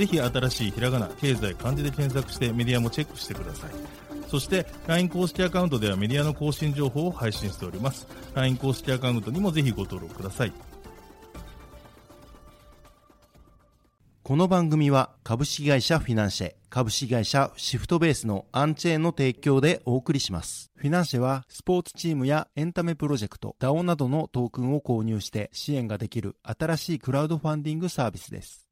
ぜひ新しいひらがな経済漢字で検索してメディアもチェックしてくださいそして LINE 公式アカウントではメディアの更新情報を配信しております LINE 公式アカウントにもぜひご登録くださいこの番組は株式会社フィナンシェ、株式会社シフトベースのアンチェーンの提供でお送りします。フィナンシェはスポーツチームやエンタメプロジェクト、DAO などのトークンを購入して支援ができる新しいクラウドファンディングサービスです。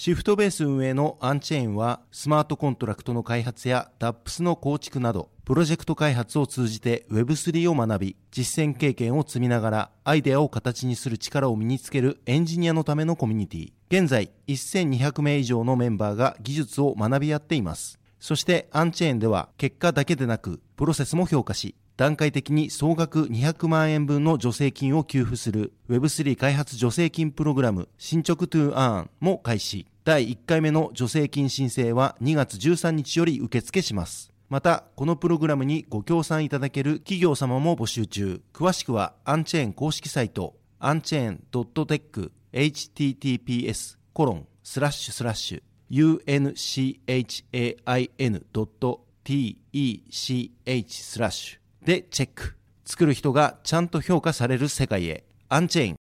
シフトベース運営のアンチェーンはスマートコントラクトの開発や DApps の構築などプロジェクト開発を通じて Web3 を学び実践経験を積みながらアイデアを形にする力を身につけるエンジニアのためのコミュニティ。現在1200名以上のメンバーが技術を学び合っています。そしてアンチェーンでは結果だけでなくプロセスも評価し段階的に総額200万円分の助成金を給付する Web3 開発助成金プログラム進捗 to earn も開始。第1回目の助成金申請は2月13日より受付します。またこのプログラムにご協賛いただける企業様も募集中。詳しくはアンチェーン公式サイトアンチェーン .tech https コロンスラッシュスラッシュ unchain.tech スラッシュ。でチェック作る人がちゃんと評価される世界へアンチェーン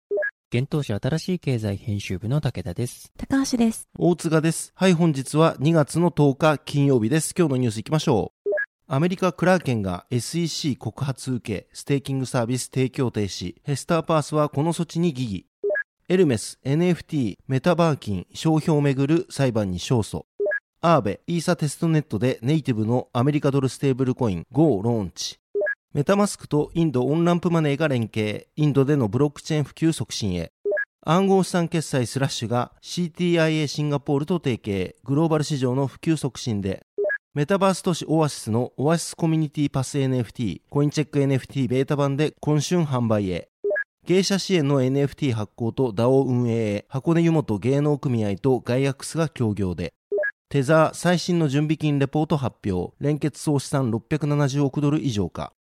現当社新しい経済編集部の武田です。高橋です。大塚です。はい、本日は2月の10日金曜日です。今日のニュース行きましょう。アメリカ・クラーケンが SEC 告発受け、ステーキングサービス提供停止。ヘスターパースはこの措置に疑義。エルメス、NFT、メタバーキン、商標をめぐる裁判に勝訴。アーベ、イーサテストネットでネイティブのアメリカドルステーブルコイン GO ローンチ。メタマスクとインドオンランプマネーが連携、インドでのブロックチェーン普及促進へ。暗号資産決済スラッシュが CTIA シンガポールと提携、グローバル市場の普及促進で、メタバース都市オアシスのオアシスコミュニティパス NFT、コインチェック NFT ベータ版で今春販売へ。芸者支援の NFT 発行と DAO 運営へ、箱根湯本芸能組合とガイアックスが協業で。テザー最新の準備金レポート発表、連結総資産670億ドル以上か。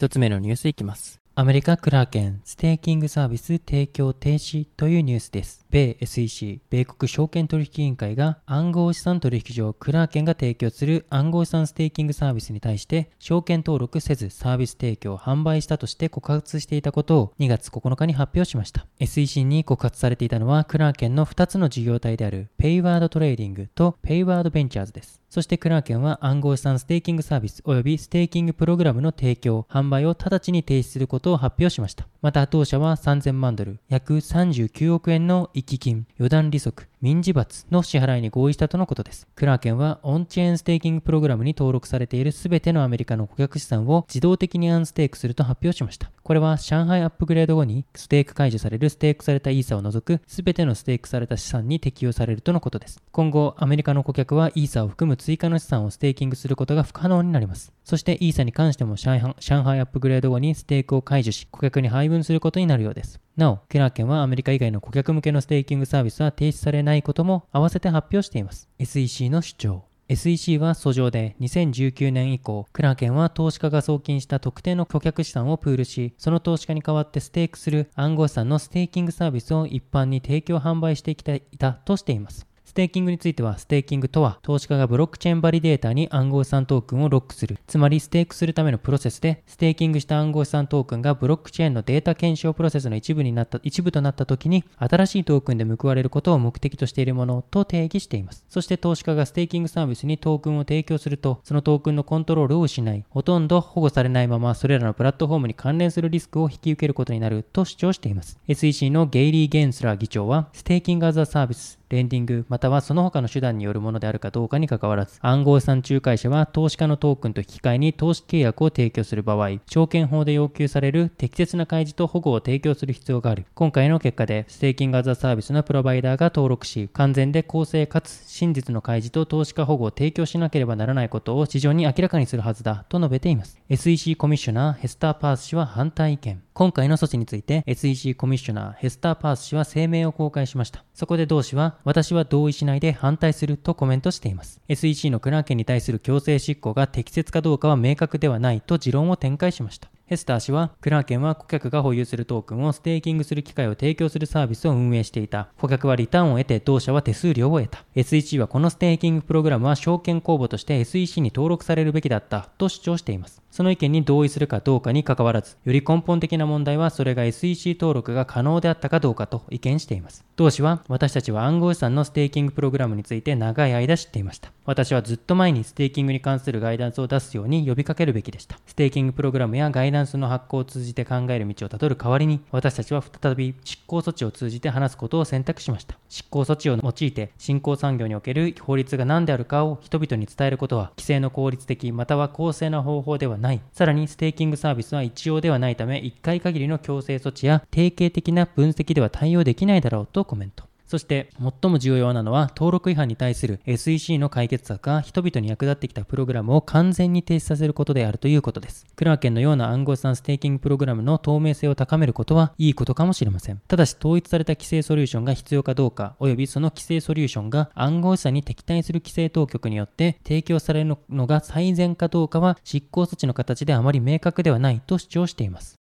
一つ目のニュースいきます。アメリカ・クラーケン、ステーキングサービス提供停止というニュースです。米 SEC、米国証券取引委員会が暗号資産取引所クラーケンが提供する暗号資産ステーキングサービスに対して証券登録せずサービス提供販売したとして告発していたことを2月9日に発表しました。SEC に告発されていたのはクラーケンの2つの事業体であるペイワードトレーディングとペイワードベンチャーズです。そしてクラーケンは暗号資産ステーキングサービス及びステーキングプログラムの提供、販売を直ちに停止することを発表しました。また当社は3000万ドル、約39億円の一基金、予断利息、民事罰の支払いに合意したとのことです。クラーケンはオンチェーンステーキングプログラムに登録されている全てのアメリカの顧客資産を自動的にアンステークすると発表しました。これは上海アップグレード後にステーク解除されるステークされたイーサを除く全てのステークされた資産に適用されるとのことです。今後、アメリカの顧客はイーサを含む追加の資産をステーキングすることが不可能になります。そしてイーサに関しても上海上海アップグレード後にステークを解除し、顧客に配分することになるようです。なお、クラーケンはアメリカ以外の顧客向けのステーキングサービスは停止されないことも合わせて発表しています。SEC の主張。SEC は訴状で2019年以降、クラーケンは投資家が送金した特定の顧客資産をプールし、その投資家に代わってステークする暗号資産のステーキングサービスを一般に提供販売してきていたとしています。ステーキングについては、ステーキングとは、投資家がブロックチェーンバリデータに暗号資産トークンをロックする、つまりステークするためのプロセスで、ステーキングした暗号資産トークンがブロックチェーンのデータ検証プロセスの一部になった、一部となった時に、新しいトークンで報われることを目的としているものと定義しています。そして投資家がステーキングサービスにトークンを提供すると、そのトークンのコントロールを失い、ほとんど保護されないまま、それらのプラットフォームに関連するリスクを引き受けることになると主張しています。SEC のゲイリー・ゲンスラー議長は、ステーキングアザーサービス、レンディング、またはその他の手段によるものであるかどうかにかかわらず、暗号資産仲介者は投資家のトークンと引き換えに投資契約を提供する場合、証券法で要求される適切な開示と保護を提供する必要がある。今回の結果で、ステーキングアザーサービスのプロバイダーが登録し、完全で公正かつ真実の開示と投資家保護を提供しなければならないことを市場に明らかにするはずだと述べています。SEC コミッショナーヘスター・パース氏は反対意見。今回の措置について SEC コミッショナーヘスター・パース氏は声明を公開しました。そこで同氏は、私は同意しないで反対するとコメントしています。SEC のクラーケンに対する強制執行が適切かどうかは明確ではないと持論を展開しました。ヘスター氏は、クラーケンは顧客が保有するトークンをステーキングする機会を提供するサービスを運営していた。顧客はリターンを得て、同社は手数料を得た。SEC はこのステーキングプログラムは証券公募として SEC に登録されるべきだったと主張しています。その意見に同意するかどうかに関わらず、より根本的な問題はそれが SEC 登録が可能であったかどうかと意見しています。同氏は、私たちは暗号資産のステーキングプログラムについて長い間知っていました。私はずっと前にステーキングに関するガイダンスを出すように呼びかけるべきでした。ステーキングプログラムやガイダンスの発行を通じて考える道をたどる代わりに、私たちは再び執行措置を通じて話すことを選択しました。執行措置を用いて、新興産業における法律が何であるかを人々に伝えることは、規制の効率的または公正な方法ではない。さらに、ステーキングサービスは一応ではないため、1回限りの強制措置や定型的な分析では対応できないだろうとコメント。そして最も重要なのは登録違反に対する SEC の解決策が人々に役立ってきたプログラムを完全に停止させることであるということです。クラーケンのような暗号資産ステーキングプログラムの透明性を高めることはいいことかもしれません。ただし統一された規制ソリューションが必要かどうか、およびその規制ソリューションが暗号資産に敵対する規制当局によって提供されるのが最善かどうかは執行措置の形であまり明確ではないと主張しています。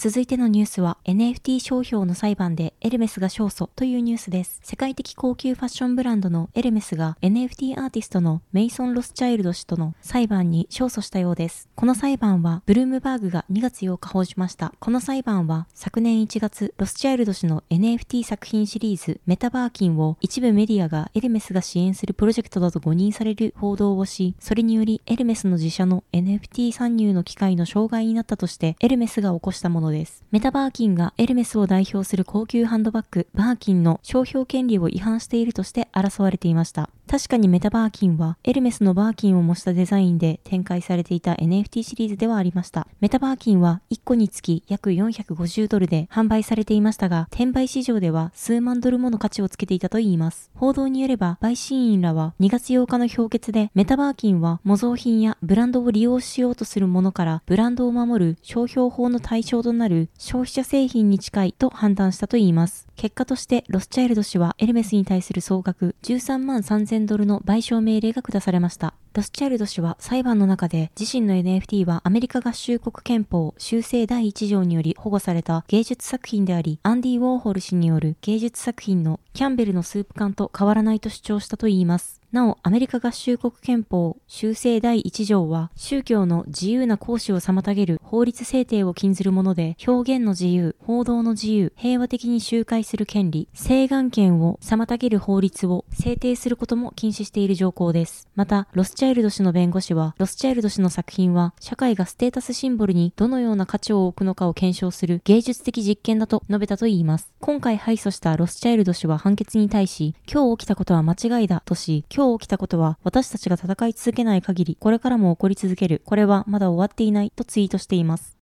続いてのニュースは NFT 商標の裁判でエルメスが勝訴というニュースです。世界的高級ファッションブランドのエルメスが NFT アーティストのメイソン・ロスチャイルド氏との裁判に勝訴したようです。この裁判はブルームバーグが2月8日報じました。この裁判は昨年1月ロスチャイルド氏の NFT 作品シリーズメタバーキンを一部メディアがエルメスが支援するプロジェクトだと誤認される報道をし、それによりエルメスの自社の NFT 参入の機会の障害になったとしてエルメスが起こしたものです。メタバーキンがエルメスを代表する高級ハンドバッグバーキンの商標権利を違反しているとして争われていました。確かにメタバーキンはエルメスのバーキンを模したデザインで展開されていた NFT シリーズではありました。メタバーキンは1個につき約450ドルで販売されていましたが、転売市場では数万ドルもの価値をつけていたといいます。報道によれば、陪審員らは2月8日の評決で、メタバーキンは模造品やブランドを利用しようとするものからブランドを守る商標法の対象とななる消費者製品に近いと判断したといいます。結果としてロスチャイルド氏はエルメスに対する総額13万3000ドルの賠償命令が下されました。ロスチャイルド氏は裁判の中で自身の NFT はアメリカ合衆国憲法修正第1条により保護された芸術作品であり、アンディ・ウォーホル氏による芸術作品のキャンベルのスープ缶と変わらないと主張したといいます。なお、アメリカ合衆国憲法修正第1条は、宗教の自由な行使を妨げる法律制定を禁ずるもので、表現の自由、報道の自由、平和的に集会する権利、請願権を妨げる法律を制定することも禁止している条項です。また、ロスチャイルド氏の弁護士は、ロスチャイルド氏の作品は、社会がステータスシンボルにどのような価値を置くのかを検証する芸術的実験だと述べたといいます。今回敗訴したロスチャイルド氏は判決に対し、今日起きたことは間違いだとし、今日起きたことは私たちが戦い続けない限り、これからも起こり続ける。これはまだ終わっていないとツイートしています。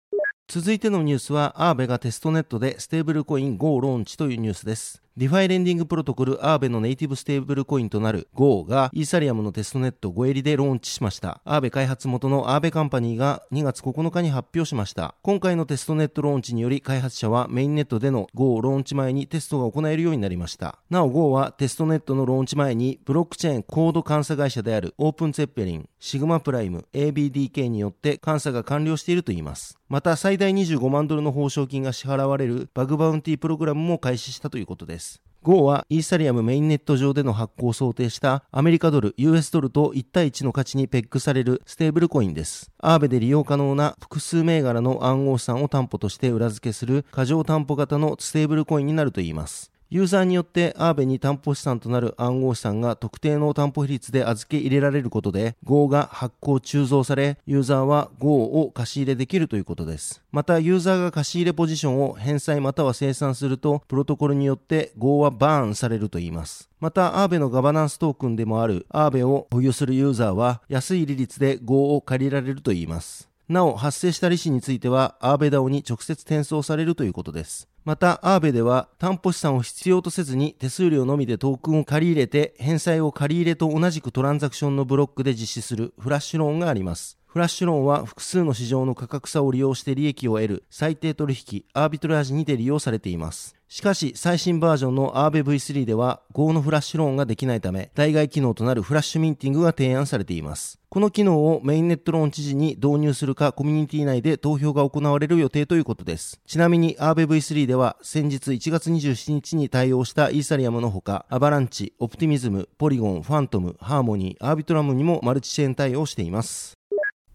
続いてのニュースは、アーベがテストネットでステーブルコイン GO ローンチというニュースです。 DeFi レンディングプロトコルアーベのネイティブステーブルコインとなる GO がイーサリアムのテストネットゴエリでローンチしました。アーベ開発元のアーベカンパニーが2月9日に発表しました。今回のテストネットローンチにより開発者はメインネットでの GO ローンチ前にテストが行えるようになりました。なお GO はテストネットのローンチ前にブロックチェーンコード監査会社であるオープンツェッペリン、シグマプライム、ABDK によって監査が完了しているといいます。また最大25万ドルの報奨金が支払われるバグバウンティプログラムも開始したということです。Go はイーサリアムメインネット上での発行を想定したアメリカドル、US ドルと1対1の価値にペックされるステーブルコインです。アーベで利用可能な複数銘柄の暗号資産を担保として裏付けする過剰担保型のステーブルコインになるといいます。ユーザーによってアーベに担保資産となる暗号資産が特定の担保比率で預け入れられることで Go が発行鋳造されユーザーは Go を貸し入れできるということです。またユーザーが借り入れポジションを返済または清算するとプロトコルによって Go はバーンされるといいます。また、アーベのガバナンストークンでもあるアーベを保有するユーザーは安い利率で Go を借りられるといいます。なお、発生した利子については、アーベダオに直接転送されるということです。また、アーベでは担保資産を必要とせずに手数料のみでトークンを借り入れて、返済を借り入れと同じくトランザクションのブロックで実施するフラッシュローンがあります。フラッシュローンは複数の市場の価格差を利用して利益を得る最低取引、アービトラージにて利用されています。しかし、最新バージョンの a ーベ V3 では Go のフラッシュローンができないため、代替機能となるフラッシュミンティングが提案されています。この機能をメインネットローン知事に導入するかコミュニティ内で投票が行われる予定ということです。ちなみに a ーベ V3 では先日1月27日に対応したイーサリアムのほか、アバランチ、オプティミズム、ポリゴン、ファントム、ハーモニー、アービトラムにもマルチチェーン対応しています。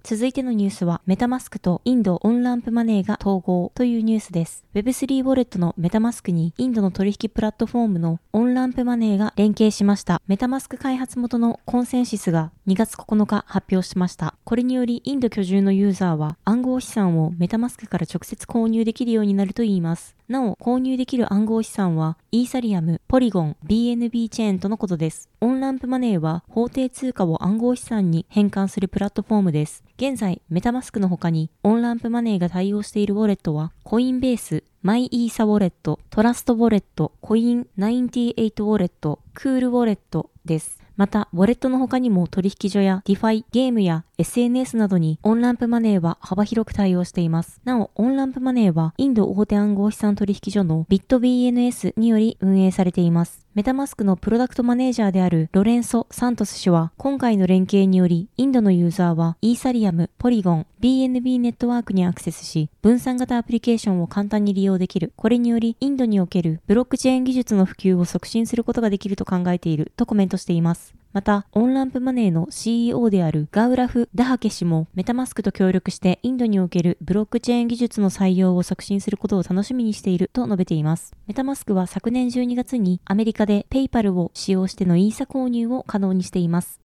続いてのニュースは、メタマスクとインドオンランプマネーが統合というニュースです。Web3 ウォレットのメタマスクにインドの取引プラットフォームのオンランプマネーが連携しました。メタマスク開発元のコンセンシスが2月9日発表しました。これによりインド居住のユーザーは暗号資産をメタマスクから直接購入できるようになるといいます。なお、購入できる暗号資産は、イーサリアム、ポリゴン、BNB チェーンとのことです。オンランプマネーは、法定通貨を暗号資産に変換するプラットフォームです。現在、メタマスクの他に、オンランプマネーが対応しているウォレットは、コインベース、マイイーサウォレット、トラストウォレット、コイン98ウォレット、クールウォレットです。また、ウォレットの他にも取引所や DeFi、ゲームや SNS などにオンランプマネーは幅広く対応しています。なお、オンランプマネーはインド大手暗号資産取引所の BitBNS により運営されています。メタマスクのプロダクトマネージャーであるロレンソ・サントス氏は、今回の連携により、インドのユーザーはイーサリアム、ポリゴン、BNB ネットワークにアクセスし、分散型アプリケーションを簡単に利用できる。これにより、インドにおけるブロックチェーン技術の普及を促進することができると考えているとコメントしています。また、オンランプマネーの CEO であるガウラフ・ダハケ氏も、メタマスクと協力してインドにおけるブロックチェーン技術の採用を促進することを楽しみにしていると述べています。メタマスクは昨年12月にアメリカでペイパルを使用してのイーサ購入を可能にしています。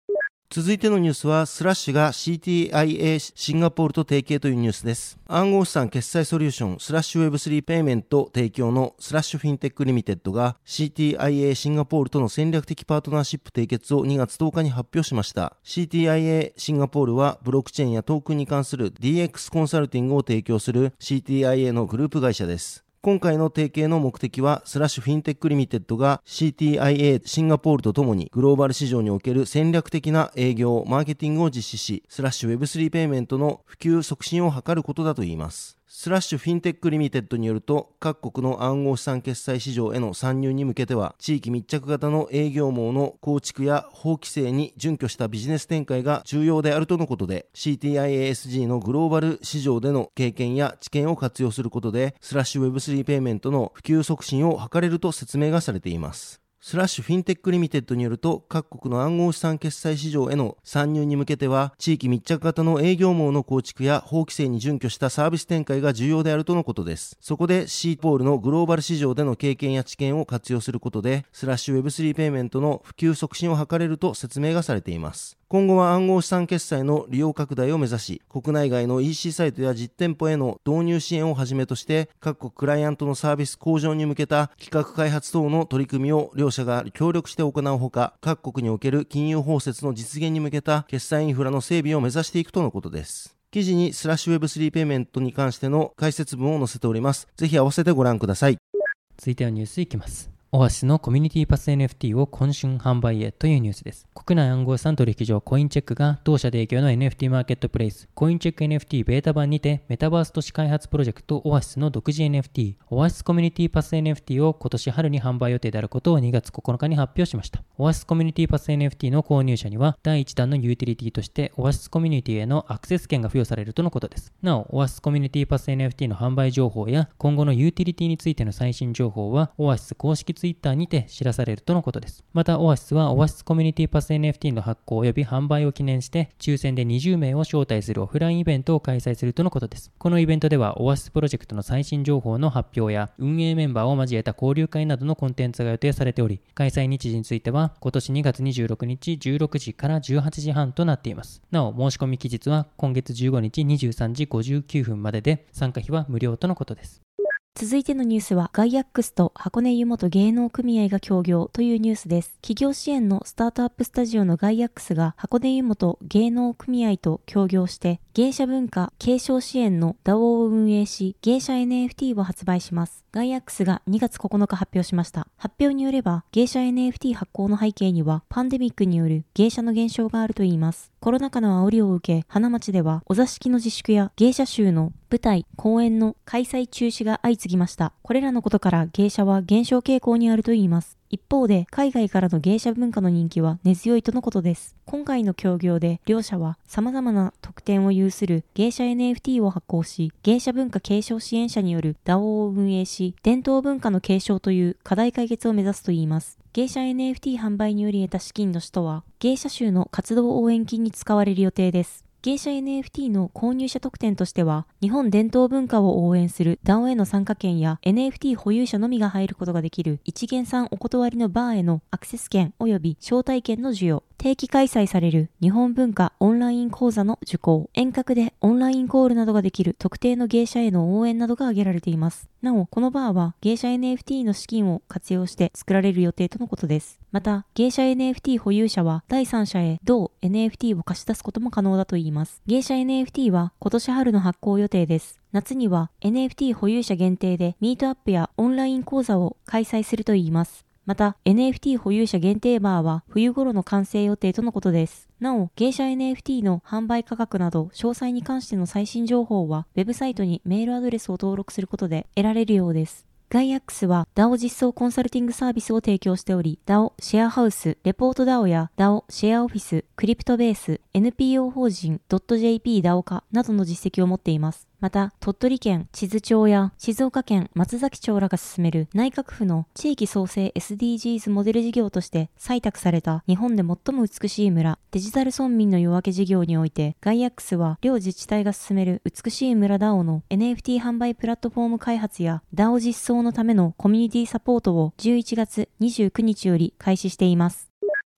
続いてのニュースは、スラッシュが CTIA シンガポールと提携というニュースです。暗号資産決済ソリューション、スラッシュ Web3 ペイメント提供のスラッシュフィンテックリミテッドが CTIA シンガポールとの戦略的パートナーシップ締結を2月10日に発表しました。CTIA シンガポールはブロックチェーンやトークンに関する DX コンサルティングを提供する CTIA のグループ会社です。今回の提携の目的は、スラッシュフィンテックリミテッドが CTIA シンガポールとともにグローバル市場における戦略的な営業、マーケティングを実施し、スラッシュ Web3 ペイメントの普及促進を図ることだといいます。スラッシュフィンテックリミテッドによると、各国の暗号資産決済市場への参入に向けては、地域密着型の営業網の構築や法規制に準拠したビジネス展開が重要であるとのことで、CTIASG のグローバル市場での経験や知見を活用することで、スラッシュ Web3 ペイメントの普及促進を図れると説明がされています。スラッシュフィンテックリミテッドによると、各国の暗号資産決済市場への参入に向けては、地域密着型の営業網の構築や法規制に準拠したサービス展開が重要であるとのことです。そこでシーポールのグローバル市場での経験や知見を活用することで、スラッシュ Web3 ペイメントの普及促進を図れると説明がされています。今後は暗号資産決済の利用拡大を目指し、国内外の EC サイトや実店舗への導入支援をはじめとして、各国クライアントのサービス向上に向けた企画開発等の取り組みを両社が協力して行うほか、各国における金融包摂の実現に向けた決済インフラの整備を目指していくとのことです。記事にスラッシュ Web3 ペイメントに関しての解説文を載せております。ぜひ合わせてご覧ください。続いてはニュースいきます。オアシスのコミュニティパス NFT を今春販売へというニュースです。国内暗号資産取引所コインチェックが同社提供の NFT マーケットプレイスコインチェック NFT ベータ版にてメタバース都市開発プロジェクトオアシスの独自 NFT オアシスコミュニティパス NFT を今年春に販売予定であることを2月9日に発表しました。オアシスコミュニティパス NFT の購入者には第1弾のユーティリティとしてオアシスコミュニティへのアクセス権が付与されるとのことです。なお、オアシスコミュニティパス NFT の販売情報や今後のユーティリティについての最新情報はオアシス公式ツイッターにて知らされるとのことです。また、オアシスはオアシスコミュニティパス NFT の発行及び販売を記念して、抽選で20名を招待するオフラインイベントを開催するとのことです。このイベントでは、オアシスプロジェクトの最新情報の発表や、運営メンバーを交えた交流会などのコンテンツが予定されており、開催日時については、今年2月26日16時から18時半となっています。なお、申し込み期日は今月15日23時59分までで、参加費は無料とのことです。続いてのニュースは、ガイアックスと箱根湯本芸能組合が協業というニュースです。企業支援のスタートアップスタジオのガイアックスが箱根湯本芸能組合と協業して、芸者文化継承支援の DAO を運営し、芸者 NFT を発売します。ガイアックスが2月9日発表しました。発表によれば、芸者 NFT 発行の背景には、パンデミックによる芸者の減少があるといいます。コロナ禍の煽りを受け、花町ではお座敷の自粛や芸者集の舞台、公演の開催中止が相次ぎました。これらのことから芸者は減少傾向にあるといいます。一方で、海外からの芸者文化の人気は根強いとのことです。今回の協業で、両社は様々な特典を有する芸者 NFT を発行し、芸者文化継承支援者による DAO を運営し、伝統文化の継承という課題解決を目指すといいます。芸者 NFT 販売により得た資金の使途は、芸者集の活動応援金に使われる予定です。芸者 NFT の購入者特典としては、日本伝統文化を応援する DAO への参加券や NFT 保有者のみが入ることができる一元さんお断りのバーへのアクセス権及び招待券の授与、定期開催される日本文化オンライン講座の受講、遠隔でオンラインコールなどができる特定の芸者への応援などが挙げられています。なお、このバーは芸者 NFT の資金を活用して作られる予定とのことです。また、芸者 NFT 保有者は第三者へ同 NFT を貸し出すことも可能だといいます。芸者 NFT は今年春の発行予定です。夏には NFT 保有者限定でミートアップやオンライン講座を開催するといいます。また、NFT 保有者限定バーは冬頃の完成予定とのことです。なお、芸者 NFT の販売価格など詳細に関しての最新情報は、ウェブサイトにメールアドレスを登録することで得られるようです。ガイアックスは DAO 実装コンサルティングサービスを提供しており、DAO シェアハウス、レポート DAO や DAO シェアオフィス、クリプトベース、NPO 法人 .jp DAO 化などの実績を持っています。また、鳥取県智頭町や静岡県松崎町らが進める内閣府の地域創生 SDGs モデル事業として採択された日本で最も美しい村デジタル村民の夜明け事業においてガイアックスは両自治体が進める美しい村 DAO の NFT 販売プラットフォーム開発や DAO 実装のためのコミュニティサポートを11月29日より開始しています。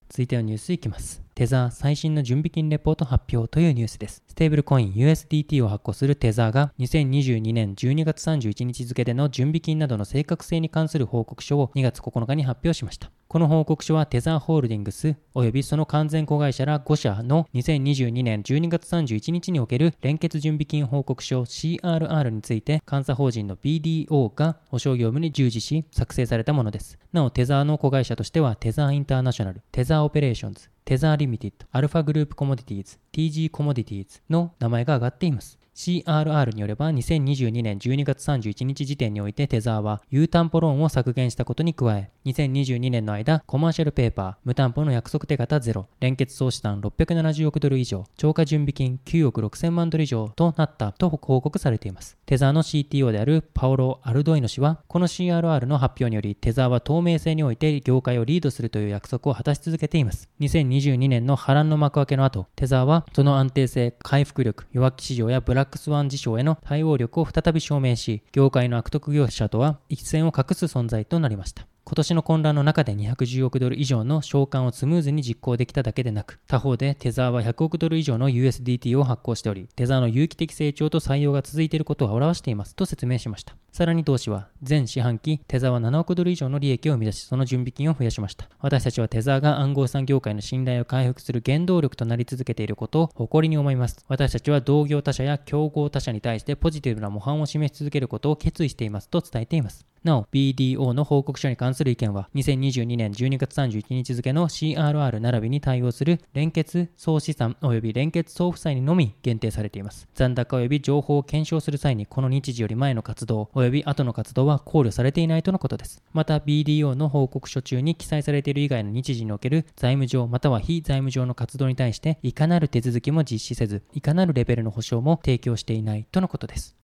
続いてのニュースいきます。テザー最新の準備金レポート発表というニュースです。ステーブルコイン USDT を発行するテザーが2022年12月31日付での準備金などの正確性に関する報告書を2月9日に発表しました。この報告書はテザーホールディングス及びその完全子会社ら5社の2022年12月31日における連結準備金報告書 CRR について監査法人の BDO が保証業務に従事し作成されたものです。なおテザーの子会社としてはテザーインターナショナル、テザーオペレーションズ、テザーリミテッド、アルファグループコモディティーズ、TG コモディティーズの名前が挙がっています。CRR によれば2022年12月31日時点においてテザーは有担保ローンを削減したことに加え2022年の間コマーシャルペーパー無担保の約束手形ゼロ連結総資産670億ドル以上超過準備金9億6000万ドル以上となったと報告されています。テザーの CTO であるパオロ・アルドイノ氏はこの CRR の発表によりテザーは透明性において業界をリードするという約束を果たし続けています。2022年の波乱の幕開けの後テザーはその安定性回復力弱気市場やブラックスワン事象への対応力を再び証明し、業界の悪徳業者とは一線を画す存在となりました。今年の混乱の中で210億ドル以上の償還をスムーズに実行できただけでなく、他方でテザーは100億ドル以上の USDT を発行しており、テザーの有機的成長と採用が続いていることを表していますと説明しました。さらに同氏は、全四半期、テザーは7億ドル以上の利益を生み出し、その準備金を増やしました。私たちはテザーが暗号資産業界の信頼を回復する原動力となり続けていることを誇りに思います。私たちは同業他社や競合他社に対してポジティブな模範を示し続けることを決意していますと伝えています。なお、BDO の報告書に関する意見は、2022年12月31日付の CRR 並びに対応する連結総資産及び連結総負債にのみ限定されています。残高及び情報を検証する際に、この日時より前の活動及び後の活動は考慮されていないとのことです。また、BDO の報告書中に記載されている以外の日時における財務上または非財務上の活動に対して、いかなる手続きも実施せず、いかなるレベルの保証も提供していないとのことです。